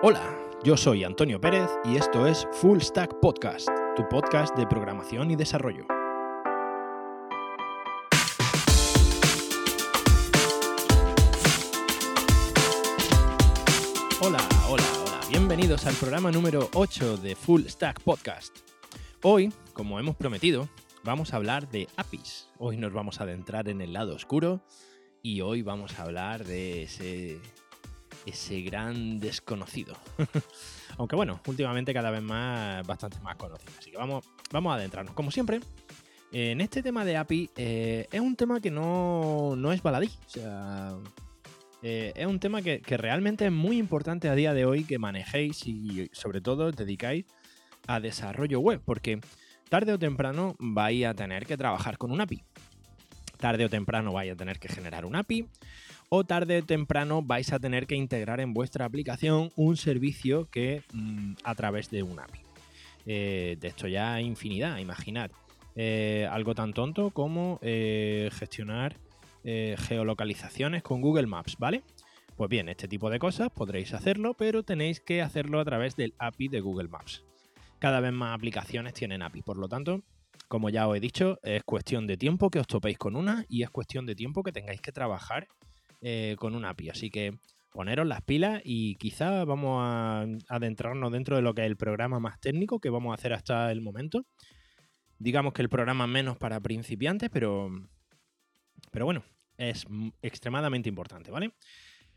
Hola, yo soy Antonio Pérez y esto es Full Stack Podcast, tu podcast de programación y desarrollo. Hola, hola, hola, bienvenidos al programa número 8 de Full Stack Podcast. Hoy, como hemos prometido, vamos a hablar de APIs. Hoy nos vamos a adentrar en el lado oscuro y hoy vamos a hablar de ese ese gran desconocido. Aunque bueno, últimamente cada vez más, bastante más conocido. Así que vamos, vamos a adentrarnos. Como siempre, en este tema de API eh, es un tema que no, no es baladí. O sea, eh, es un tema que, que, realmente es muy importante a día de hoy que manejéis y sobre todo dedicáis a desarrollo web. Porque tarde o temprano vais a tener que trabajar con un API. Tarde o temprano vais a tener que generar un API o tarde o temprano vais a tener que integrar en vuestra aplicación un servicio que mm, a través de un API. Eh, de esto ya infinidad, imaginad. Eh, algo tan tonto como eh, gestionar geolocalizaciones con Google Maps, ¿vale? Pues bien, este tipo de cosas podréis hacerlo, pero tenéis que hacerlo a través del API de Google Maps. Cada vez más aplicaciones tienen API, por lo tanto, como ya os he dicho, es cuestión de tiempo que os topéis con una y es cuestión de tiempo que tengáis que trabajar eh, con un API. Así que poneros las pilas y quizá vamos a adentrarnos dentro de lo que es el programa más técnico que vamos a hacer hasta el momento. Digamos que el programa menos para principiantes, pero, pero bueno, es extremadamente importante, ¿vale?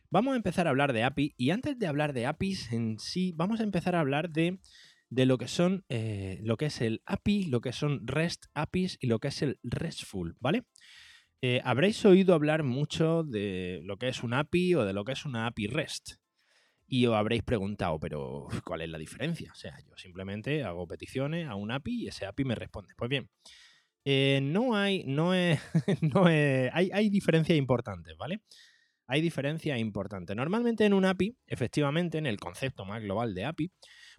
Vamos a empezar a hablar de API y antes de hablar de APIs en sí, vamos a empezar a hablar de, de lo que son eh, lo que es el API, lo que son REST APIs y lo que es el RESTful, ¿vale? Eh, habréis oído hablar mucho de lo que es un API o de lo que es una API REST. Y os habréis preguntado, pero ¿cuál es la diferencia? O sea, yo simplemente hago peticiones a un API y ese API me responde. Pues bien, eh, no hay, no es, no hay, hay diferencias importantes, ¿vale? Hay diferencias importantes. Normalmente en un API, efectivamente, en el concepto más global de API,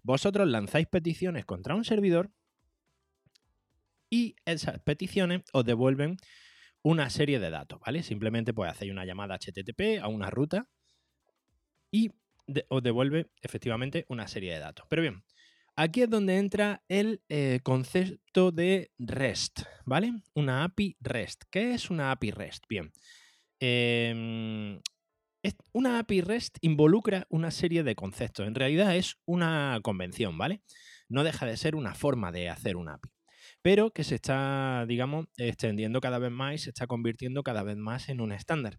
vosotros lanzáis peticiones contra un servidor y esas peticiones os devuelven una serie de datos, ¿vale? Simplemente pues hacéis una llamada HTTP a una ruta y os devuelve efectivamente una serie de datos. Pero bien, aquí es donde entra el eh, concepto de REST, ¿vale? Una API REST. ¿Qué es una API REST? Bien, em, una API REST involucra una serie de conceptos. En realidad es una convención, ¿vale? No deja de ser una forma de hacer una API pero que se está, digamos, extendiendo cada vez más y se está convirtiendo cada vez más en un estándar.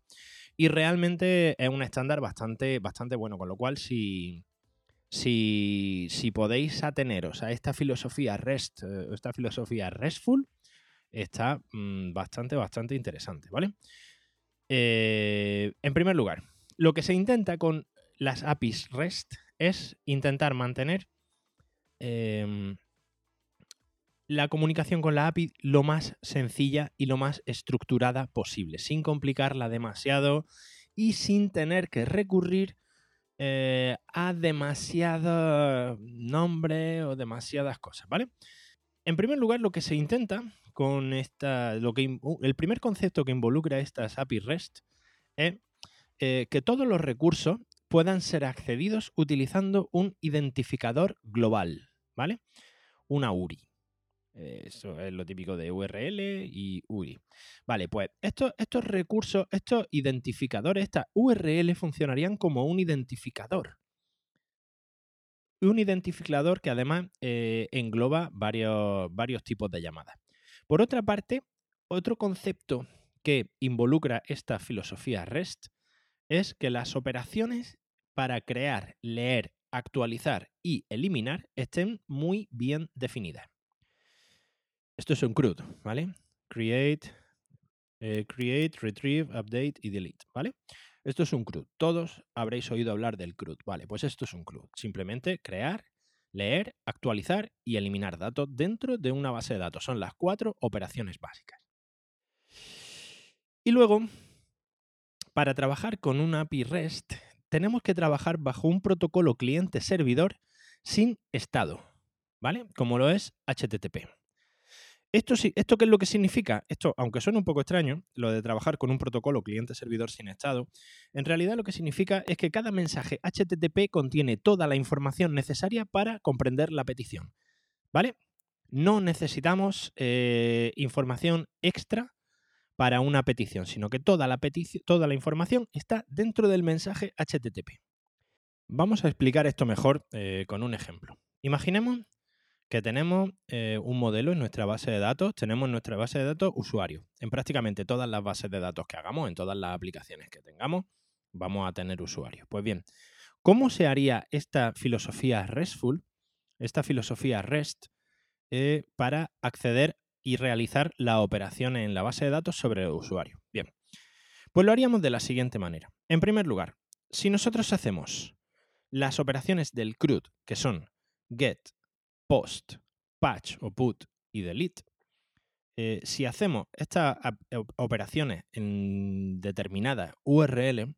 Y realmente es un estándar bastante, bastante bueno, con lo cual si, si, si podéis ateneros a esta filosofía REST, eh, esta filosofía RESTful, está mm, bastante, bastante interesante, ¿vale? Eh, en primer lugar, lo que se intenta con las APIs REST es intentar mantener em, la comunicación con la API lo más sencilla y lo más estructurada posible, sin complicarla demasiado y sin tener que recurrir eh, a demasiado nombre o demasiadas cosas, ¿vale? En primer lugar, lo que se intenta con esta, lo que, el primer concepto que involucra estas API REST es eh, que todos los recursos puedan ser accedidos utilizando un identificador global, ¿vale? Una URI. Eso es lo típico de URL y URI. Vale, pues estos, estos recursos, estos identificadores, estas URL funcionarían como un identificador. Un identificador que además eh, engloba varios, varios tipos de llamadas. Por otra parte, otro concepto que involucra esta filosofía REST es que las operaciones para crear, leer, actualizar y eliminar estén muy bien definidas. Esto es un CRUD, ¿vale? Create, eh, create, retrieve, update y delete, ¿vale? Esto es un CRUD. Todos habréis oído hablar del CRUD, ¿vale? Pues esto es un CRUD. Simplemente crear, leer, actualizar y eliminar datos dentro de una base de datos. Son las cuatro operaciones básicas. Y luego, para trabajar con una API REST, tenemos que trabajar bajo un protocolo cliente-servidor sin estado, ¿vale? Como lo es HTTP. ¿Esto, ¿Esto qué es lo que significa? Esto, aunque suene un poco extraño, lo de trabajar con un protocolo cliente-servidor sin estado, en realidad lo que significa es que cada mensaje HTTP contiene toda la información necesaria para comprender la petición. ¿Vale? No necesitamos eh, información extra para una petición, sino que toda la, toda la información está dentro del mensaje HTTP. Vamos a explicar esto mejor eh, con un ejemplo. Imaginemos que tenemos eh, un modelo en nuestra base de datos, tenemos en nuestra base de datos usuarios. En prácticamente todas las bases de datos que hagamos, en todas las aplicaciones que tengamos, vamos a tener usuarios. Pues bien, ¿cómo se haría esta filosofía RESTful, esta filosofía REST, eh, para acceder y realizar la operación en la base de datos sobre el usuario? Bien, pues lo haríamos de la siguiente manera. En primer lugar, si nosotros hacemos las operaciones del CRUD, que son get, post, patch o put y delete, eh, si hacemos estas operaciones en determinada URL,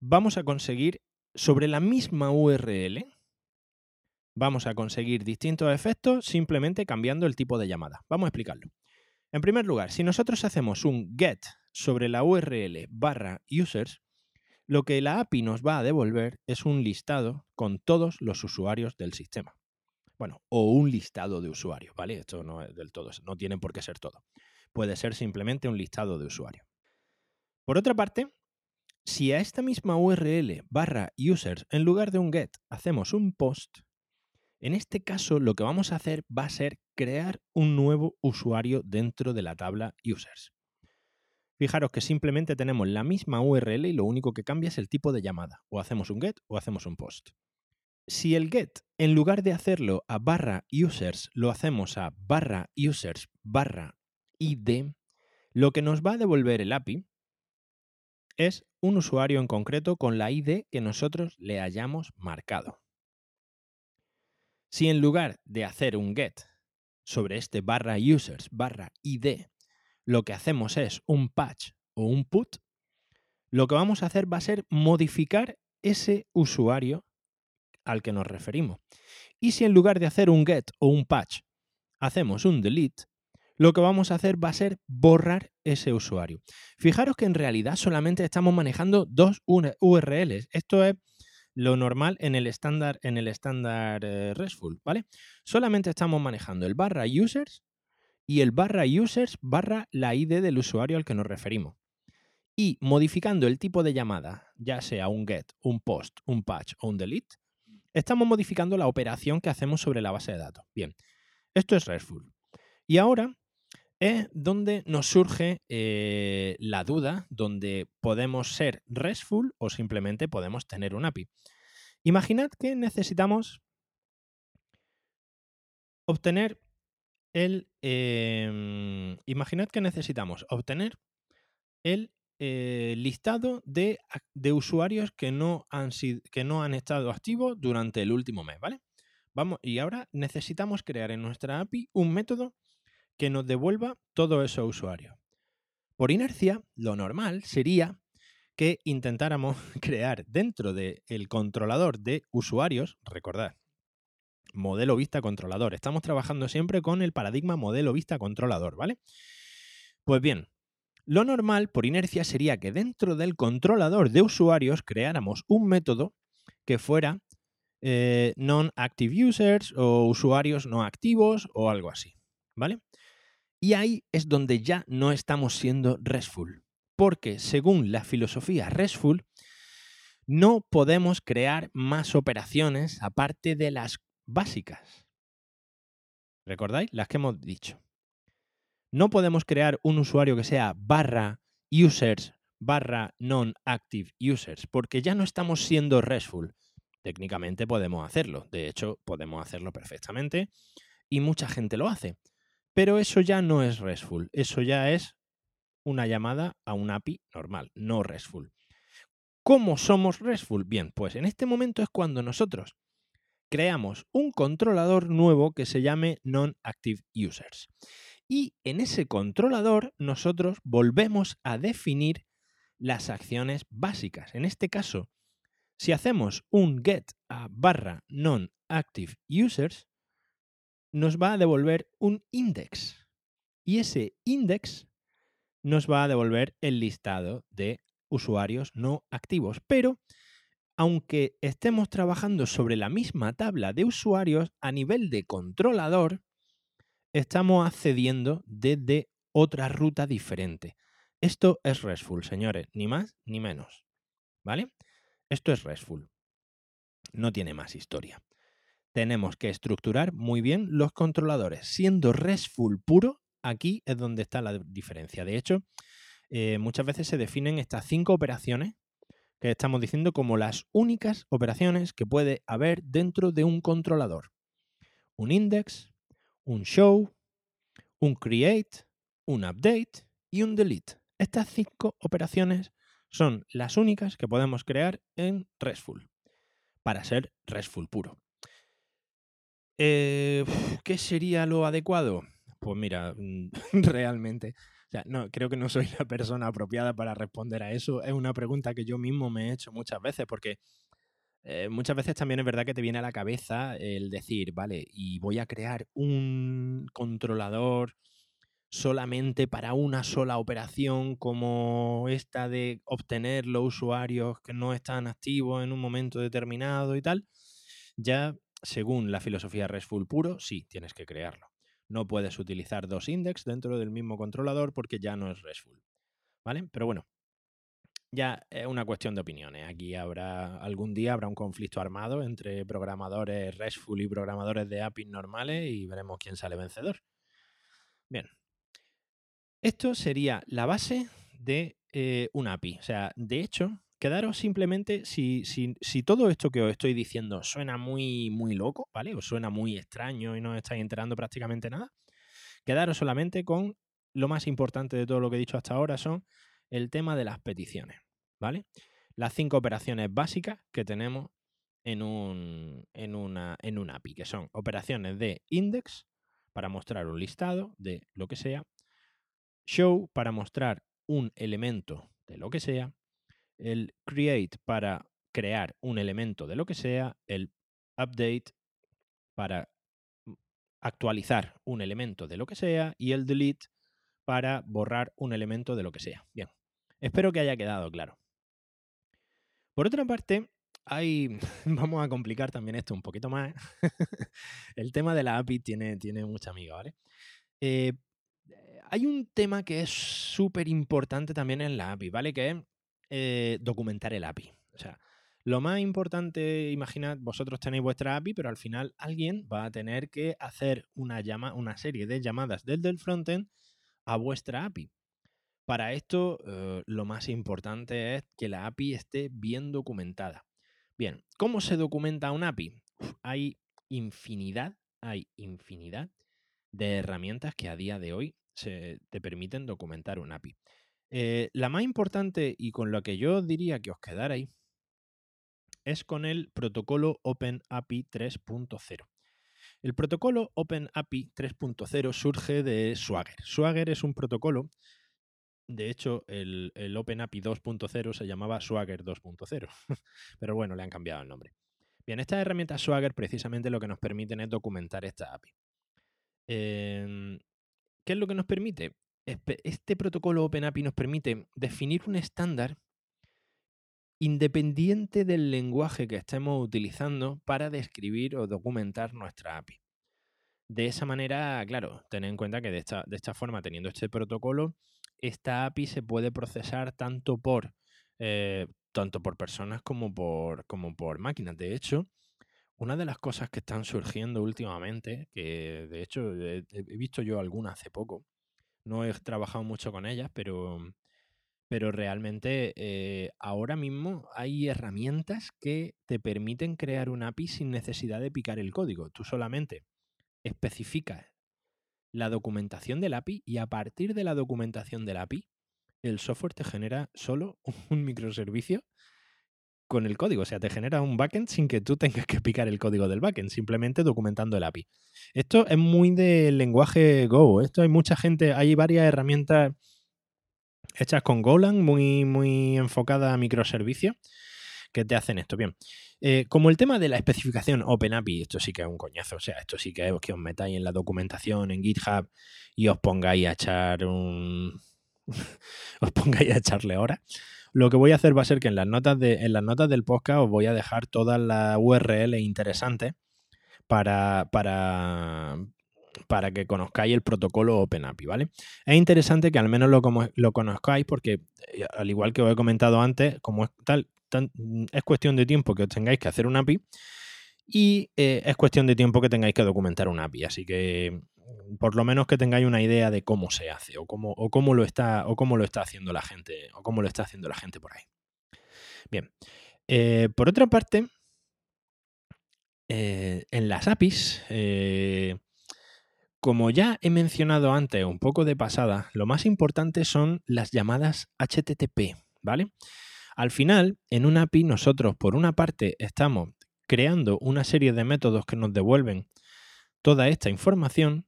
vamos a conseguir sobre la misma URL, vamos a conseguir distintos efectos simplemente cambiando el tipo de llamada. Vamos a explicarlo. En primer lugar, si nosotros hacemos un get sobre la URL barra users, lo que la API nos va a devolver es un listado con todos los usuarios del sistema. Bueno, o un listado de usuarios, ¿vale? Esto no es del todo, no tiene por qué ser todo. Puede ser simplemente un listado de usuarios. Por otra parte, si a esta misma URL barra users, en lugar de un get, hacemos un post, en este caso lo que vamos a hacer va a ser crear un nuevo usuario dentro de la tabla users. Fijaros que simplemente tenemos la misma URL y lo único que cambia es el tipo de llamada. O hacemos un get o hacemos un post si el get, en lugar de hacerlo a barra users, lo hacemos a barra users barra id, lo que nos va a devolver el API es un usuario en concreto con la ID que nosotros le hayamos marcado. Si en lugar de hacer un get sobre este barra users barra id, lo que hacemos es un patch o un put, lo que vamos a hacer va a ser modificar ese usuario al que nos referimos. Y si en lugar de hacer un get o un patch hacemos un delete, lo que vamos a hacer va a ser borrar ese usuario. Fijaros que en realidad solamente estamos manejando dos URLs. Esto es lo normal en el estándar en el estándar eh, RESTful, ¿vale? Solamente estamos manejando el barra users y el barra users barra la ID del usuario al que nos referimos. Y modificando el tipo de llamada, ya sea un get, un post, un patch o un delete, estamos modificando la operación que hacemos sobre la base de datos. Bien, esto es RESTful. Y ahora es donde nos surge eh, la duda, donde podemos ser RESTful o simplemente podemos tener un API. Imaginad que necesitamos obtener el... Em, imaginad que necesitamos obtener el eh, listado de, usuarios que no, han que no han estado activos durante el último mes, ¿vale? Vamos, y ahora necesitamos crear en nuestra API un método que nos devuelva todos esos usuarios. Por inercia, lo normal sería que intentáramos crear dentro del controlador de usuarios, recordad, modelo vista controlador. Estamos trabajando siempre con el paradigma modelo vista controlador, ¿vale? Pues bien, lo normal, por inercia, sería que dentro del controlador de usuarios creáramos un método que fuera eh, non-active users o usuarios no activos o algo así, ¿vale? Y ahí es donde ya no estamos siendo RESTful, porque según la filosofía RESTful, no podemos crear más operaciones aparte de las básicas. ¿Recordáis? Las que hemos dicho no podemos crear un usuario que sea barra users barra non-active users, porque ya no estamos siendo RESTful. Técnicamente podemos hacerlo, de hecho podemos hacerlo perfectamente y mucha gente lo hace, pero eso ya no es RESTful, eso ya es una llamada a un API normal, no RESTful. ¿Cómo somos RESTful? Bien, pues en este momento es cuando nosotros creamos un controlador nuevo que se llame non-active users. Y en ese controlador nosotros volvemos a definir las acciones básicas. En este caso, si hacemos un get a barra non-active users, nos va a devolver un index. Y ese index nos va a devolver el listado de usuarios no activos. Pero aunque estemos trabajando sobre la misma tabla de usuarios, a nivel de controlador, estamos accediendo desde otra ruta diferente. Esto es RESTful, señores, ni más ni menos. ¿Vale? Esto es RESTful. No tiene más historia. Tenemos que estructurar muy bien los controladores. Siendo RESTful puro, aquí es donde está la diferencia. De hecho, eh, muchas veces se definen estas cinco operaciones que estamos diciendo como las únicas operaciones que puede haber dentro de un controlador. Un index, un show, un create, un update y un delete. Estas cinco operaciones son las únicas que podemos crear en RESTful para ser RESTful puro. Eh, ¿Qué sería lo adecuado? Pues mira, realmente no, creo que no soy la persona apropiada para responder a eso. Es una pregunta que yo mismo me he hecho muchas veces porque eh, muchas veces también es verdad que te viene a la cabeza el decir, vale, y voy a crear un controlador solamente para una sola operación como esta de obtener los usuarios que no están activos en un momento determinado y tal, ya según la filosofía RESTful puro, sí, tienes que crearlo. No puedes utilizar dos index dentro del mismo controlador porque ya no es RESTful. ¿Vale? Pero bueno, ya es una cuestión de opiniones. Aquí habrá algún día habrá un conflicto armado entre programadores RESTful y programadores de APIs normales y veremos quién sale vencedor. Bien. Esto sería la base de eh, un API. O sea, de hecho, quedaros simplemente, si, si, todo esto que os estoy diciendo suena muy, muy loco, ¿vale? O suena muy extraño y no estáis enterando prácticamente nada, quedaros solamente con lo más importante de todo lo que he dicho hasta ahora son el tema de las peticiones, ¿vale? Las cinco operaciones básicas que tenemos en un, en, una, en un API, que son operaciones de index para mostrar un listado de lo que sea, show para mostrar un elemento de lo que sea, el create para crear un elemento de lo que sea, el update para actualizar un elemento de lo que sea y el delete para borrar un elemento de lo que sea. Bien, espero que haya quedado claro. Por otra parte, hay, vamos a complicar también esto un poquito más. el tema de la API tiene, tiene mucha amiga, ¿vale? Eh, hay un tema que es súper importante también en la API, ¿vale? Que es eh, documentar el API. O sea, lo más importante, imaginad, vosotros tenéis vuestra API, pero al final alguien va a tener que hacer una, una serie de llamadas desde el frontend a vuestra API. Para esto, eh, lo más importante es que la API esté bien documentada. Bien, ¿cómo se documenta un API? hay infinidad, hay infinidad de herramientas que a día de hoy se, te permiten documentar un API. Eh, la más importante y con la que yo diría que os quedarais es con el protocolo OpenAPI 3.0. El protocolo OpenAPI 3.0 surge de Swagger. Swagger es un protocolo, de hecho el, OpenAPI 2.0 se llamaba Swagger 2.0, pero bueno, le han cambiado el nombre. Bien, estas herramientas Swagger precisamente lo que nos permiten es documentar esta API. Em, ¿Qué es lo que nos permite? este protocolo OpenAPI nos permite definir un estándar independiente del lenguaje que estemos utilizando para describir o documentar nuestra API. De esa manera, claro, tened en cuenta que de esta, de esta forma, teniendo este protocolo, esta API se puede procesar tanto por, eh, tanto por personas como por, como por máquinas. De hecho, una de las cosas que están surgiendo últimamente, que de hecho he visto yo alguna hace poco, no he trabajado mucho con ellas, pero, pero realmente eh, ahora mismo hay herramientas que te permiten crear un API sin necesidad de picar el código. Tú solamente especificas la documentación del API y a partir de la documentación del API, el software te genera solo un microservicio con el código. O sea, te genera un backend sin que tú tengas que picar el código del backend, simplemente documentando el API. Esto es muy del lenguaje Go. Esto hay mucha gente, hay varias herramientas hechas con Golang, muy, muy enfocadas a microservicios, que te hacen esto. Bien, eh, como el tema de la especificación OpenAPI, esto sí que es un coñazo, o sea, esto sí que es que os metáis en la documentación, en GitHub y os pongáis a echar un... os pongáis a echarle horas. Lo que voy a hacer va a ser que en las notas, de, en las notas del podcast os voy a dejar todas las URL interesantes para, para, para que conozcáis el protocolo OpenAPI, ¿vale? Es interesante que al menos lo, conozcáis porque, eh, al igual que os he comentado antes, como es tal, es cuestión de tiempo que os tengáis que hacer un API y eh, es cuestión de tiempo que tengáis que documentar un API. Así que por lo menos que tengáis una idea de cómo se hace o cómo, o cómo lo está o cómo lo está haciendo la gente o cómo lo está haciendo la gente por ahí. Bien. Eh, por otra parte, en las APIs, como ya he mencionado antes un poco de pasada, lo más importante son las llamadas HTTP, ¿vale? Al final, en una API nosotros por una parte estamos creando una serie de métodos que nos devuelven toda esta información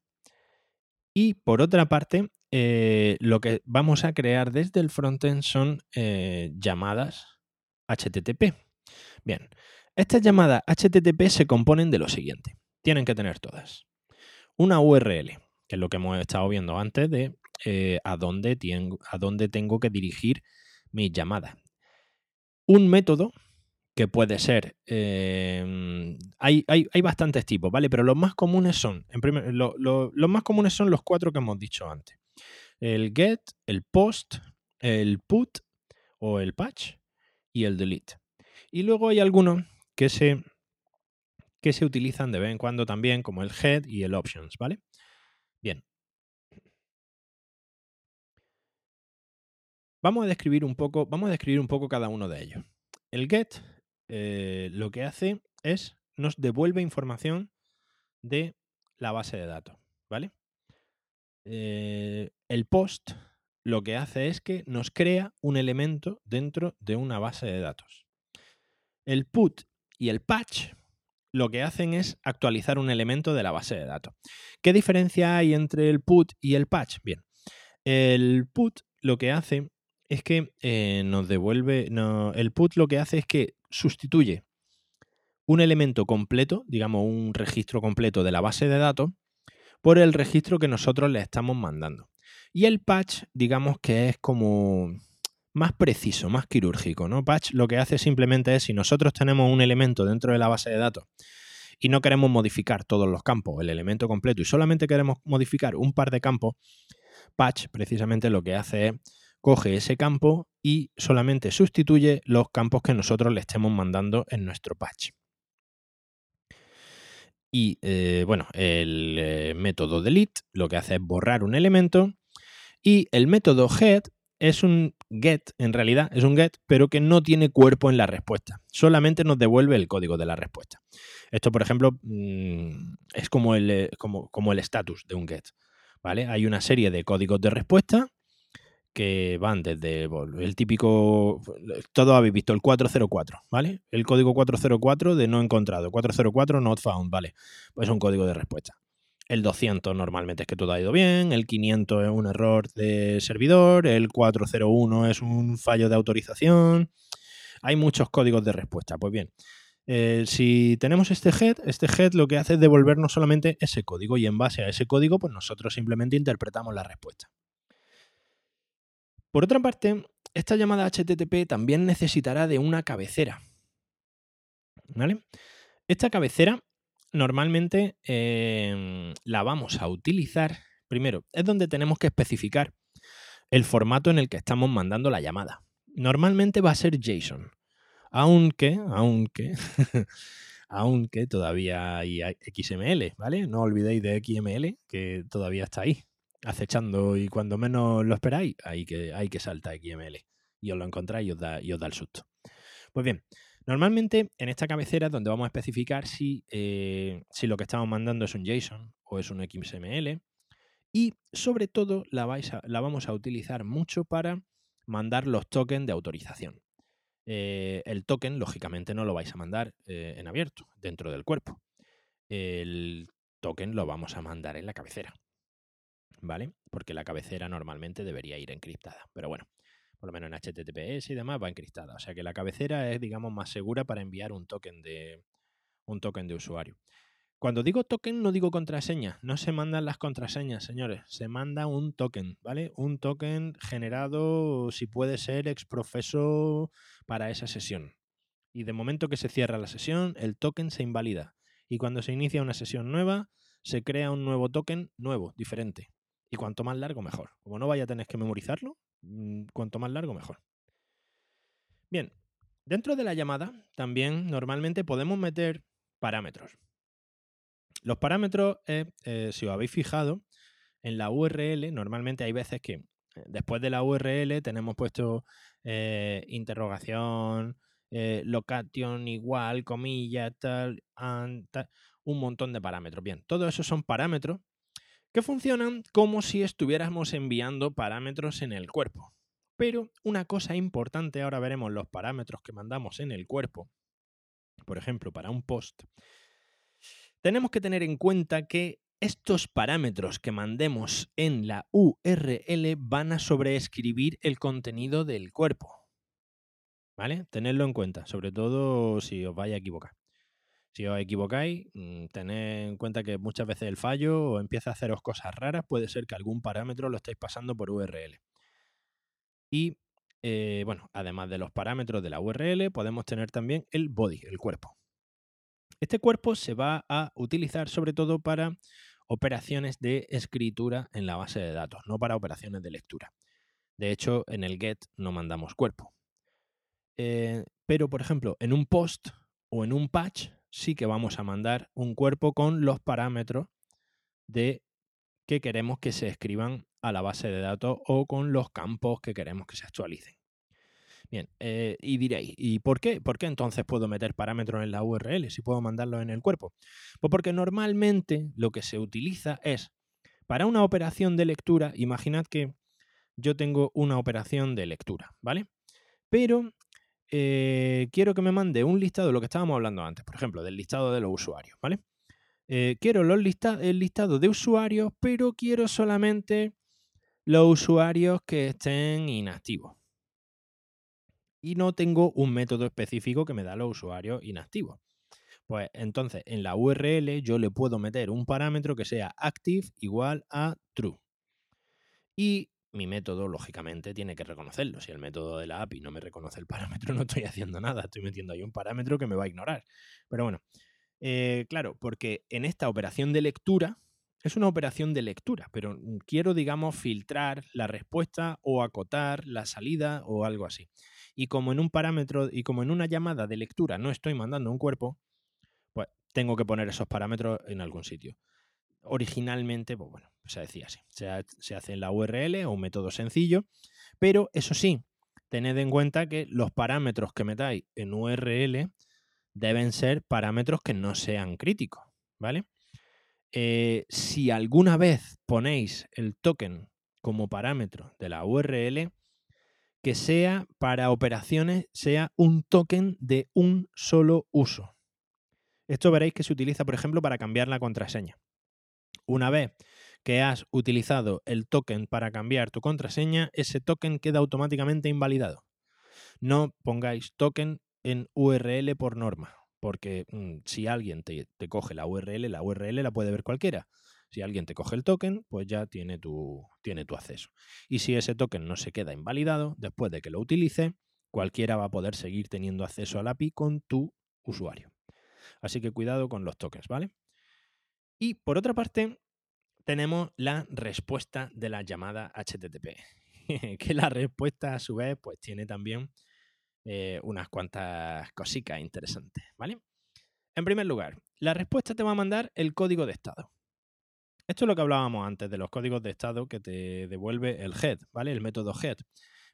y por otra parte eh, lo que vamos a crear desde el frontend son eh, llamadas HTTP. Bien, estas llamadas HTTP se componen de lo siguiente. Tienen que tener todas una URL, que es lo que hemos estado viendo antes de eh, a, dónde a dónde tengo que dirigir mis llamadas. Un método que puede ser, em, hay, bastantes tipos, ¿vale? Pero los más comunes son, los más comunes son los cuatro que hemos dicho antes. El get, el post, el put o el patch y el delete. Y luego hay algunos que se que se utilizan de vez en cuando también, como el head y el options, ¿vale? Bien. Vamos a describir un poco, vamos a describir un poco cada uno de ellos. El get eh, lo que hace es nos devuelve información de la base de datos, ¿vale? Eh, el post lo que hace es que nos crea un elemento dentro de una base de datos. El put y el patch lo que hacen es actualizar un elemento de la base de datos. ¿Qué diferencia hay entre el put y el patch? Bien, el put lo que hace es que eh, nos devuelve, el put lo que hace es que sustituye un elemento completo, digamos un registro completo de la base de datos, por el registro que nosotros le estamos mandando. Y el patch, digamos que es como más preciso, más quirúrgico. ¿no? Patch lo que hace simplemente es, si nosotros tenemos un elemento dentro de la base de datos y no queremos modificar todos los campos, el elemento completo, y solamente queremos modificar un par de campos, Patch precisamente lo que hace es coge ese campo y solamente sustituye los campos que nosotros le estemos mandando en nuestro patch. Y eh, bueno, el eh, método delete lo que hace es borrar un elemento y el método head es un get, en realidad, es un get, pero que no tiene cuerpo en la respuesta. Solamente nos devuelve el código de la respuesta. Esto, por ejemplo, mm, es como el, eh, como, como el status de un get. ¿Vale? Hay una serie de códigos de respuesta que van desde el típico, todos habéis visto el 404, ¿vale? El código 404 de no encontrado, 404 not found, ¿vale? Pues es un código de respuesta. El 200 normalmente es que todo ha ido bien, el 500 es un error de servidor, el 401 es un fallo de autorización. Hay muchos códigos de respuesta. Pues bien, eh, si tenemos este head, este head lo que hace es devolvernos solamente ese código y en base a ese código, pues nosotros simplemente interpretamos la respuesta. Por otra parte, esta llamada HTTP también necesitará de una cabecera. ¿Vale? Esta cabecera normalmente em, la vamos a utilizar, primero, es donde tenemos que especificar el formato en el que estamos mandando la llamada. Normalmente va a ser JSON, aunque, aunque, aunque todavía hay XML, ¿vale? No olvidéis de XML, que todavía está ahí, acechando y cuando menos lo esperáis, hay que, hay que saltar XML. Y os lo encontráis y os da, y os da el susto. Pues bien, Normalmente en esta cabecera es donde vamos a especificar eh, si, lo que estamos mandando es un JSON o es un XML y sobre todo la, la vamos a utilizar mucho para mandar los tokens de autorización. Eh, el token, lógicamente, no lo vais a mandar eh, en abierto, dentro del cuerpo. El token lo vamos a mandar en la cabecera. ¿Vale? Porque la cabecera normalmente debería ir encriptada. Pero bueno, por lo menos en HTTPS y demás, va encristada. O sea que la cabecera es, digamos, más segura para enviar un token de, un token de usuario. Cuando digo token, no digo contraseña. No se mandan las contraseñas, señores. Se manda un token, ¿vale? Un token generado, si puede ser, exprofeso para esa sesión. Y de momento que se cierra la sesión, el token se invalida. Y cuando se inicia una sesión nueva, se crea un nuevo token nuevo, diferente. Y cuanto más largo, mejor. Como no vaya a tener que memorizarlo, cuanto más largo, mejor. Bien, dentro de la llamada también normalmente podemos meter parámetros. Los parámetros, eh, si os habéis fijado, en la URL normalmente hay veces que eh, después de la URL tenemos puesto eh, interrogación, location igual, comillas, tal, tal, un montón de parámetros. Bien, todos esos son parámetros que funcionan como si estuviéramos enviando parámetros en el cuerpo. Pero una cosa importante, ahora veremos los parámetros que mandamos en el cuerpo, por ejemplo, para un post, tenemos que tener en cuenta que estos parámetros que mandemos en la URL van a sobreescribir el contenido del cuerpo. ¿Vale? Tenedlo en cuenta, sobre todo si os vais a equivocar. Si os equivocáis, mm, tened en cuenta que muchas veces el fallo o empieza a haceros cosas raras, puede ser que algún parámetro lo estéis pasando por URL. Y eh, bueno, además de los parámetros de la URL, podemos tener también el body, el cuerpo. Este cuerpo se va a utilizar sobre todo para operaciones de escritura en la base de datos, no para operaciones de lectura. De hecho, en el get no mandamos cuerpo. Eh, pero, por ejemplo, en un post o en un patch sí que vamos a mandar un cuerpo con los parámetros de que queremos que se escriban a la base de datos o con los campos que queremos que se actualicen. Bien, eh, y diréis, ¿y por qué? ¿Por qué entonces puedo meter parámetros en la URL si puedo mandarlos en el cuerpo? Pues porque normalmente lo que se utiliza es, para una operación de lectura, imaginad que yo tengo una operación de lectura, ¿vale? Pero eh, quiero que me mande un listado de lo que estábamos hablando antes, por ejemplo, del listado de los usuarios, ¿vale? Eh, quiero los el listado de usuarios, pero quiero solamente los usuarios que estén inactivos. Y no tengo un método específico que me da los usuarios inactivos. Pues entonces en la URL yo le puedo meter un parámetro que sea active igual a true. Y mi método, lógicamente, tiene que reconocerlo. Si el método de la API no me reconoce el parámetro, no estoy haciendo nada. Estoy metiendo ahí un parámetro que me va a ignorar. Pero bueno, eh, claro, porque en esta operación de lectura, es una operación de lectura, pero quiero, digamos, filtrar la respuesta o acotar la salida o algo así. Y como en un parámetro y como en una llamada de lectura no estoy mandando un cuerpo, pues tengo que poner esos parámetros en algún sitio. Originalmente, pues bueno, se decía así. Se, hace en la URL o un método sencillo, pero eso sí, tened en cuenta que los parámetros que metáis en URL deben ser parámetros que no sean críticos, ¿vale? Eh, si alguna vez ponéis el token como parámetro de la URL, que sea para operaciones, sea un token de un solo uso. Esto veréis que se utiliza, por ejemplo, para cambiar la contraseña. Una vez que has utilizado el token para cambiar tu contraseña, ese token queda automáticamente invalidado. No pongáis token en URL por norma, porque mm, si alguien te, coge la URL, la URL la puede ver cualquiera. Si alguien te coge el token, pues ya tiene tiene tu acceso. Y si ese token no se queda invalidado, después de que lo utilice, cualquiera va a poder seguir teniendo acceso al API con tu usuario. Así que cuidado con los tokens, ¿vale? Y por otra parte, tenemos la respuesta de la llamada HTTP. que la respuesta a su vez pues tiene también eh, unas cuantas cositas interesantes, ¿vale? En primer lugar, la respuesta te va a mandar el código de estado. Esto es lo que hablábamos antes de los códigos de estado que te devuelve el head, ¿vale? El método head.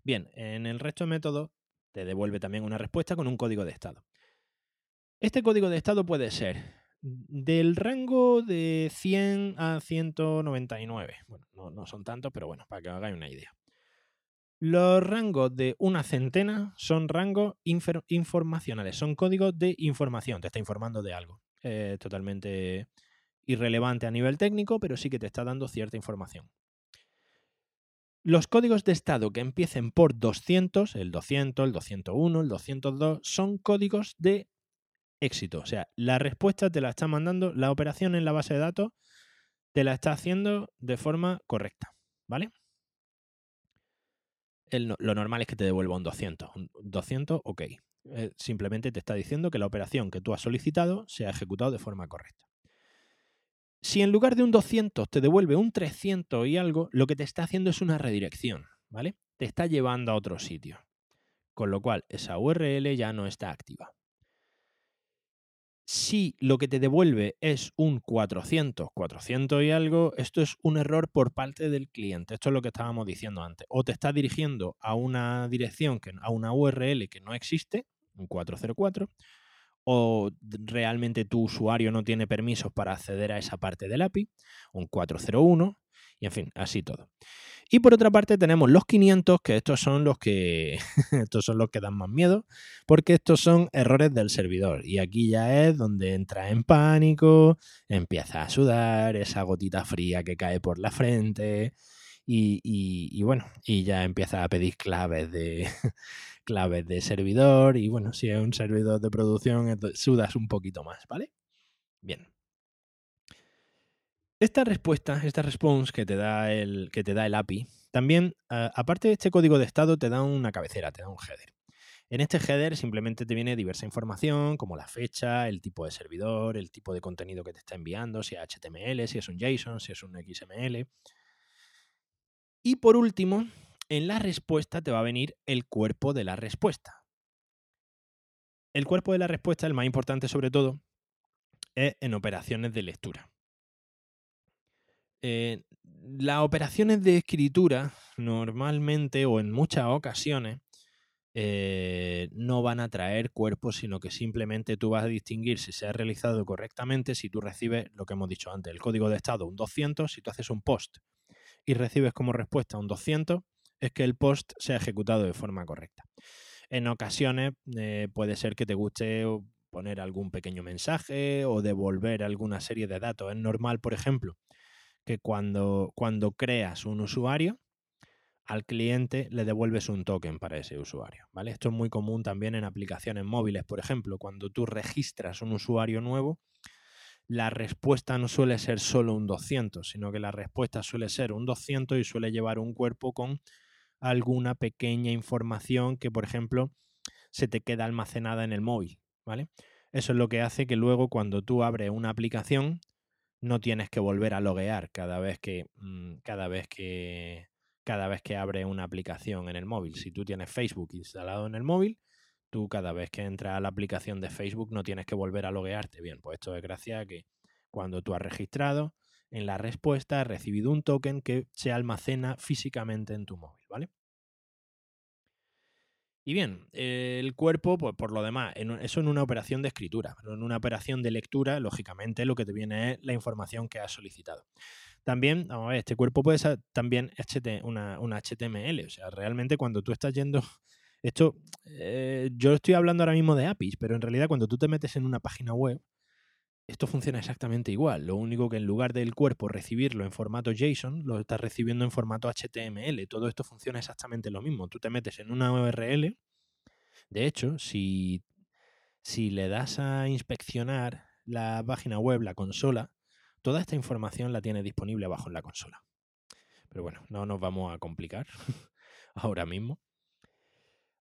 Bien, en el resto de métodos te devuelve también una respuesta con un código de estado. Este código de estado puede ser del rango de 100 a 199. Bueno, no, son tantos, pero bueno, para que hagáis una idea. Los rangos de una centena son rangos informacionales, son códigos de información, te está informando de algo. Totalmente irrelevante a nivel técnico, pero sí que te está dando cierta información. Los códigos de estado que empiecen por 200, el 200, el 201, el 202, son códigos de éxito. O sea, la respuesta te la está mandando, la operación en la base de datos te la está haciendo de forma correcta, ¿vale? lo normal es que te devuelva un 200. Un 200, ok. Eh, simplemente te está diciendo que la operación que tú has solicitado se ha ejecutado de forma correcta. Si en lugar de un 200 te devuelve un 300 y algo, lo que te está haciendo es una redirección, ¿vale? Te está llevando a otro sitio. Con lo cual, esa URL ya no está activa. Si lo que te devuelve es un 400, 400 y algo, esto es un error por parte del cliente. Esto es lo que estábamos diciendo antes. O te está dirigiendo a una dirección, a una URL que no existe, un 404, o realmente tu usuario no tiene permisos para acceder a esa parte del API, un 401, y en fin, así todo. Y por otra parte tenemos los 500, que estos son los que estos son los que dan más miedo, porque estos son errores del servidor y aquí ya es donde entra en pánico, empieza a sudar, esa gotita fría que cae por la frente y, y bueno, y ya empieza a pedir claves de claves de servidor y bueno, si es un servidor de producción, sudas un poquito más, ¿vale? Bien. Esta respuesta, esta response que te da el, que te da el API, también, aparte de este código de estado, te da una cabecera, te da un header. En este header simplemente te viene diversa información, como la fecha, el tipo de servidor, el tipo de contenido que te está enviando, si es HTML, si es un JSON, si es un XML. Y por último, en la respuesta te va a venir el cuerpo de la respuesta. El cuerpo de la respuesta, el más importante sobre todo, es en operaciones de lectura. Eh, las operaciones de escritura normalmente o en muchas ocasiones eh, no van a traer cuerpos, sino que simplemente tú vas a distinguir si se ha realizado correctamente si tú recibes lo que hemos dicho antes, el código de estado, un 200, si tú haces un post y recibes como respuesta un 200, es que el post se ha ejecutado de forma correcta. En ocasiones eh, puede ser que te guste poner algún pequeño mensaje o devolver alguna serie de datos. Es normal, por ejemplo, que cuando, cuando creas un usuario, al cliente le devuelves un token para ese usuario. ¿vale? Esto es muy común también en aplicaciones móviles, por ejemplo, cuando tú registras un usuario nuevo, la respuesta no suele ser solo un 200, sino que la respuesta suele ser un 200 y suele llevar un cuerpo con alguna pequeña información que, por ejemplo, se te queda almacenada en el móvil, ¿vale? Eso es lo que hace que luego cuando tú abres una aplicación no tienes que volver a loguear cada vez que mm, cada vez que cada vez que abres una aplicación en el móvil. Si tú tienes Facebook instalado en el móvil, tú cada vez que entras a la aplicación de Facebook no tienes que volver a loguearte. Bien, pues esto es gracias a que cuando tú has registrado, en la respuesta has recibido un token que se almacena físicamente en tu móvil, ¿vale? Y bien, el cuerpo, pues por lo demás, eso en una operación de escritura, en una operación de lectura, lógicamente, lo que te viene es la información que has solicitado. También, vamos a ver, este cuerpo puede ser también una, una HTML, o sea, realmente cuando tú estás yendo, esto, eh, yo estoy hablando ahora mismo de APIs, pero en realidad cuando tú te metes en una página web, esto funciona exactamente igual. Lo único que en lugar del cuerpo recibirlo en formato JSON, lo estás recibiendo en formato HTML. Todo esto funciona exactamente lo mismo. Tú te metes en una URL. De hecho, si, si le das a inspeccionar la página web, la consola, toda esta información la tiene disponible abajo en la consola. Pero bueno, no nos vamos a complicar ahora mismo.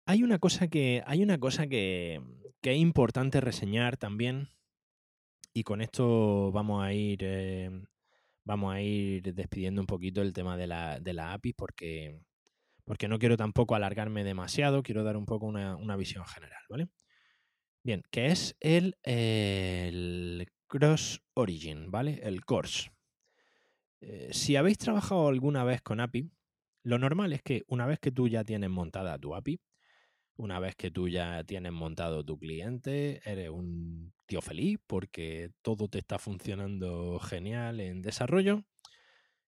Hay una cosa que, hay una cosa que, que es importante reseñar también y con esto vamos a ir, eh, vamos a ir despidiendo un poquito el tema de la, de la API porque, porque no quiero tampoco alargarme demasiado, quiero dar un poco una, visión general, ¿vale? Bien, que es el, el Cross Origin, ¿vale? El Course. Eh, si habéis trabajado alguna vez con API, lo normal es que una vez que tú ya tienes montada tu API, una vez que tú ya tienes montado tu cliente, eres un tío feliz porque todo te está funcionando genial en desarrollo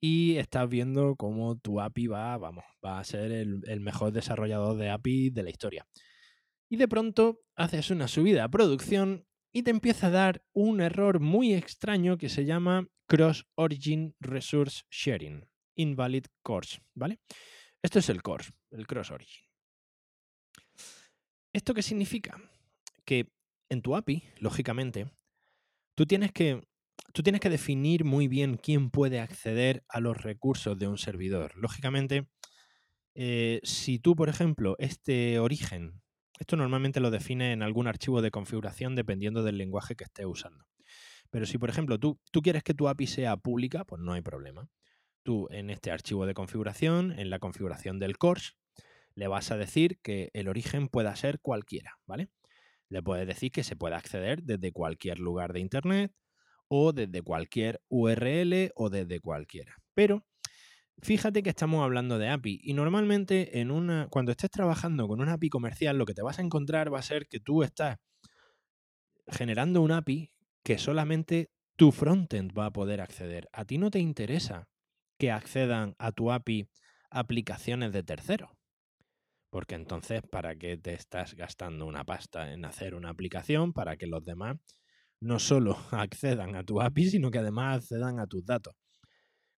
y estás viendo cómo tu API va, vamos, va a ser el, mejor desarrollador de API de la historia. Y de pronto haces una subida a producción y te empieza a dar un error muy extraño que se llama Cross Origin Resource Sharing. invalid course, ¿vale? Esto es el course, el cross origin. ¿Esto qué significa? Que en tu API, lógicamente, tú tienes que, tú tienes que definir muy bien quién puede acceder a los recursos de un servidor. Lógicamente, eh, si tú, por ejemplo, este origen, esto normalmente lo define en algún archivo de configuración dependiendo del lenguaje que estés usando. Pero si, por ejemplo, tú, tú quieres que tu API sea pública, pues no hay problema. Tú en este archivo de configuración, en la configuración del course, le vas a decir que el origen pueda ser cualquiera, ¿vale? Le puedes decir que se puede acceder desde cualquier lugar de Internet o desde cualquier URL o desde cualquiera. Pero fíjate que estamos hablando de API y normalmente en una, cuando estés trabajando con una API comercial lo que te vas a encontrar va a ser que tú estás generando un API que solamente tu frontend va a poder acceder. A ti no te interesa que accedan a tu API aplicaciones de terceros. Porque entonces, ¿para qué te estás gastando una pasta en hacer una aplicación para que los demás no solo accedan a tu API, sino que además accedan a tus datos?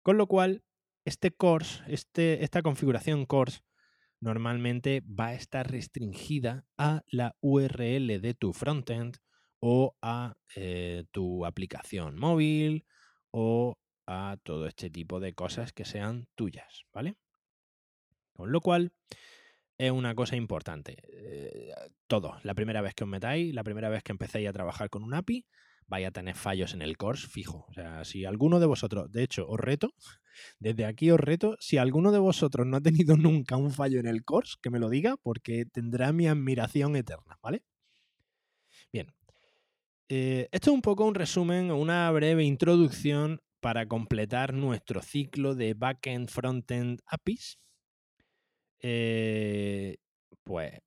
Con lo cual, este course, este, esta configuración course, normalmente va a estar restringida a la URL de tu frontend o a eh, tu aplicación móvil o a todo este tipo de cosas que sean tuyas, ¿vale? Con lo cual, es una cosa importante. Eh, todo, la primera vez que os metáis, la primera vez que empecéis a trabajar con un API, vaya a tener fallos en el course fijo. O sea, si alguno de vosotros, de hecho, os reto, desde aquí os reto, si alguno de vosotros no ha tenido nunca un fallo en el course, que me lo diga, porque tendrá mi admiración eterna, ¿vale? Bien. Eh, esto es un poco un resumen, una breve introducción para completar nuestro ciclo de backend, frontend APIs eh, pues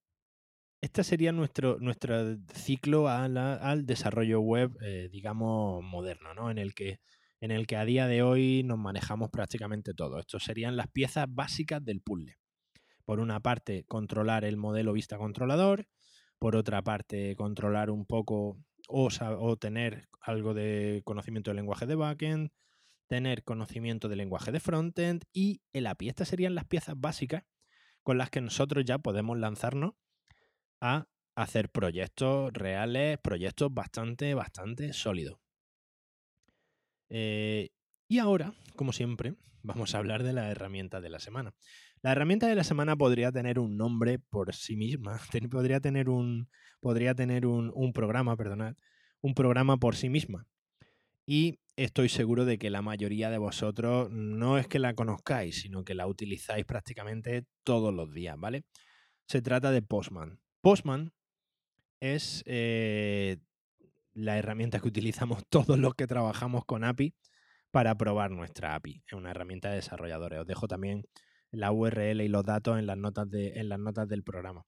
este sería nuestro, nuestro ciclo al desarrollo web, eh, digamos, moderno, ¿no? En el, que, en el que a día de hoy nos manejamos prácticamente todo. Estos serían las piezas básicas del puzzle. Por una parte, controlar el modelo vista controlador. Por otra parte, controlar un poco o, o tener algo de conocimiento del lenguaje de backend, tener conocimiento del lenguaje de frontend y el API. Estas serían las piezas básicas con las que nosotros ya podemos lanzarnos a hacer proyectos reales, proyectos bastante, bastante sólidos. Eh, y ahora, como siempre, vamos a hablar de la herramienta de la semana. La herramienta de la semana podría tener un nombre por sí misma, podría tener un, podría tener un, un programa, perdonad, un programa por sí misma. Y estoy seguro de que la mayoría de vosotros no es que la conozcáis, sino que la utilizáis prácticamente todos los días, ¿vale? Se trata de Postman. Postman es eh, la herramienta que utilizamos todos los que trabajamos con API para probar nuestra API. Es una herramienta de desarrolladores. Os dejo también la URL y los datos en las notas, de, en las notas del programa.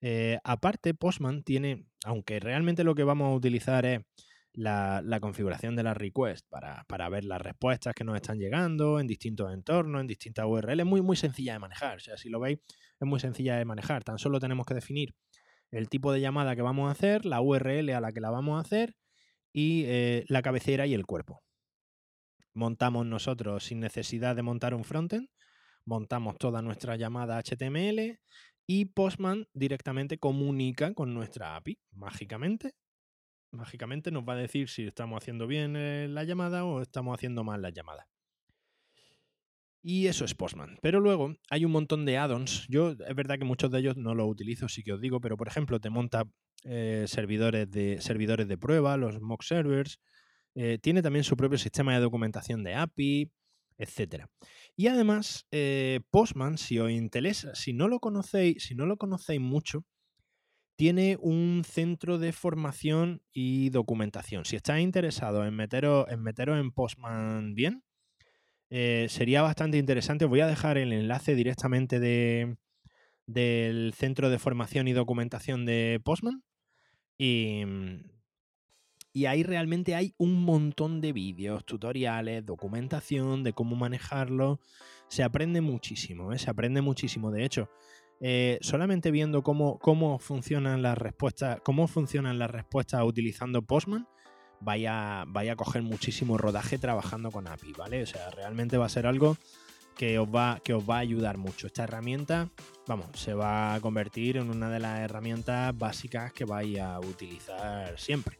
Eh, aparte, Postman tiene, aunque realmente lo que vamos a utilizar es la, configuración de la request para, ver las respuestas que nos están llegando en distintos entornos, en distintas URL. Es muy, sencilla de manejar. Si lo veis, es muy sencilla de manejar. Tan solo tenemos que definir el tipo de llamada que vamos a hacer, la URL a la que la vamos a hacer y eh, la cabecera y el cuerpo. Montamos nosotros sin necesidad de montar un frontend, montamos toda nuestra llamada HTML y Postman directamente comunica con nuestra API, mágicamente, mágicamente nos va a decir si estamos haciendo bien eh, la llamada o estamos haciendo mal la llamada. Y eso es Postman. Pero luego hay un montón de add-ons. Yo es verdad que muchos de ellos no los utilizo, sí que os digo, pero por ejemplo te monta eh, servidores, de, servidores de prueba, los mock servers. Eh, tiene también su propio sistema de documentación de API, etc. Y además, Postman, si os interesa, si no lo conocéis, si no lo conocéis mucho, tiene un centro de formación y documentación. Si estáis interesados en meteros en, meteros en Postman bien, eh, sería bastante interesante. Os voy a dejar el enlace directamente de, del centro de formación y documentación de Postman. Y, y ahí realmente hay un montón de vídeos, tutoriales, documentación de cómo manejarlo. Se aprende muchísimo, ¿eh? se aprende muchísimo. De hecho, eh, solamente viendo cómo, cómo funcionan las respuestas, cómo funcionan las respuestas utilizando Postman, vaya, vaya a coger muchísimo rodaje trabajando con API, ¿vale? O sea, realmente va a ser algo que os, va, que os va a ayudar mucho. Esta herramienta, vamos, se va a convertir en una de las herramientas básicas que vais a utilizar siempre.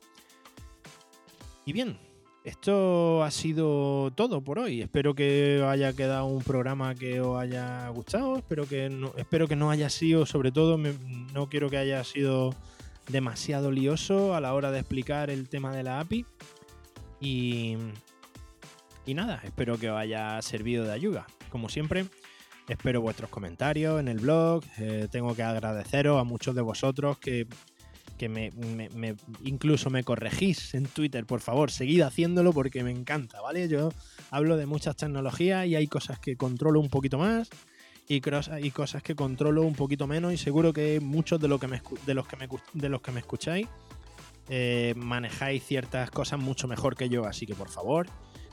Y bien, esto ha sido todo por hoy. Espero que haya quedado un programa que os haya gustado. Espero que no, espero que no haya sido, sobre todo, no quiero que haya sido demasiado lioso a la hora de explicar el tema de la API. Y, y nada, espero que os haya servido de ayuda. Como siempre, espero vuestros comentarios en el blog. Eh, tengo que agradeceros a muchos de vosotros que que me, incluso me corregís en Twitter, por favor, seguid haciéndolo porque me encanta, ¿vale? Yo hablo de muchas tecnologías y hay cosas que controlo un poquito más y, cosas que controlo un poquito menos y seguro que muchos de, lo que me, de, los, que me, de los que me escucháis eh, manejáis ciertas cosas mucho mejor que yo, así que por favor,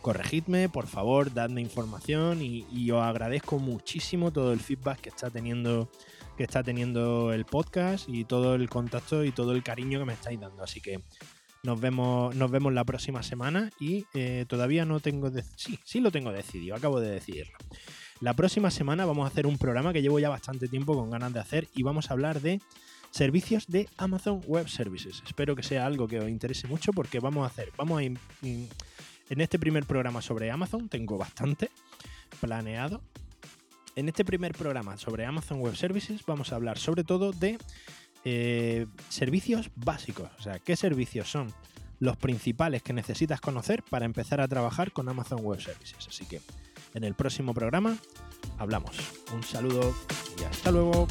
corregidme, por favor, dadme información y, y os agradezco muchísimo todo el feedback que está teniendo que está teniendo el podcast y todo el contacto y todo el cariño que me estáis dando. Así que nos vemos, nos vemos la próxima semana y eh, todavía no tengo... Sí, sí lo tengo decidido, acabo de decidirlo. La próxima semana vamos a hacer un programa que llevo ya bastante tiempo con ganas de hacer y vamos a hablar de servicios de Amazon Web Services. Espero que sea algo que os interese mucho porque vamos a hacer, vamos a... En este primer programa sobre Amazon tengo bastante planeado en este primer programa sobre Amazon Web Services vamos a hablar sobre todo de eh, servicios básicos. O sea, qué servicios son los principales que necesitas conocer para empezar a trabajar con Amazon Web Services. Así que en el próximo programa hablamos. Un saludo y hasta luego.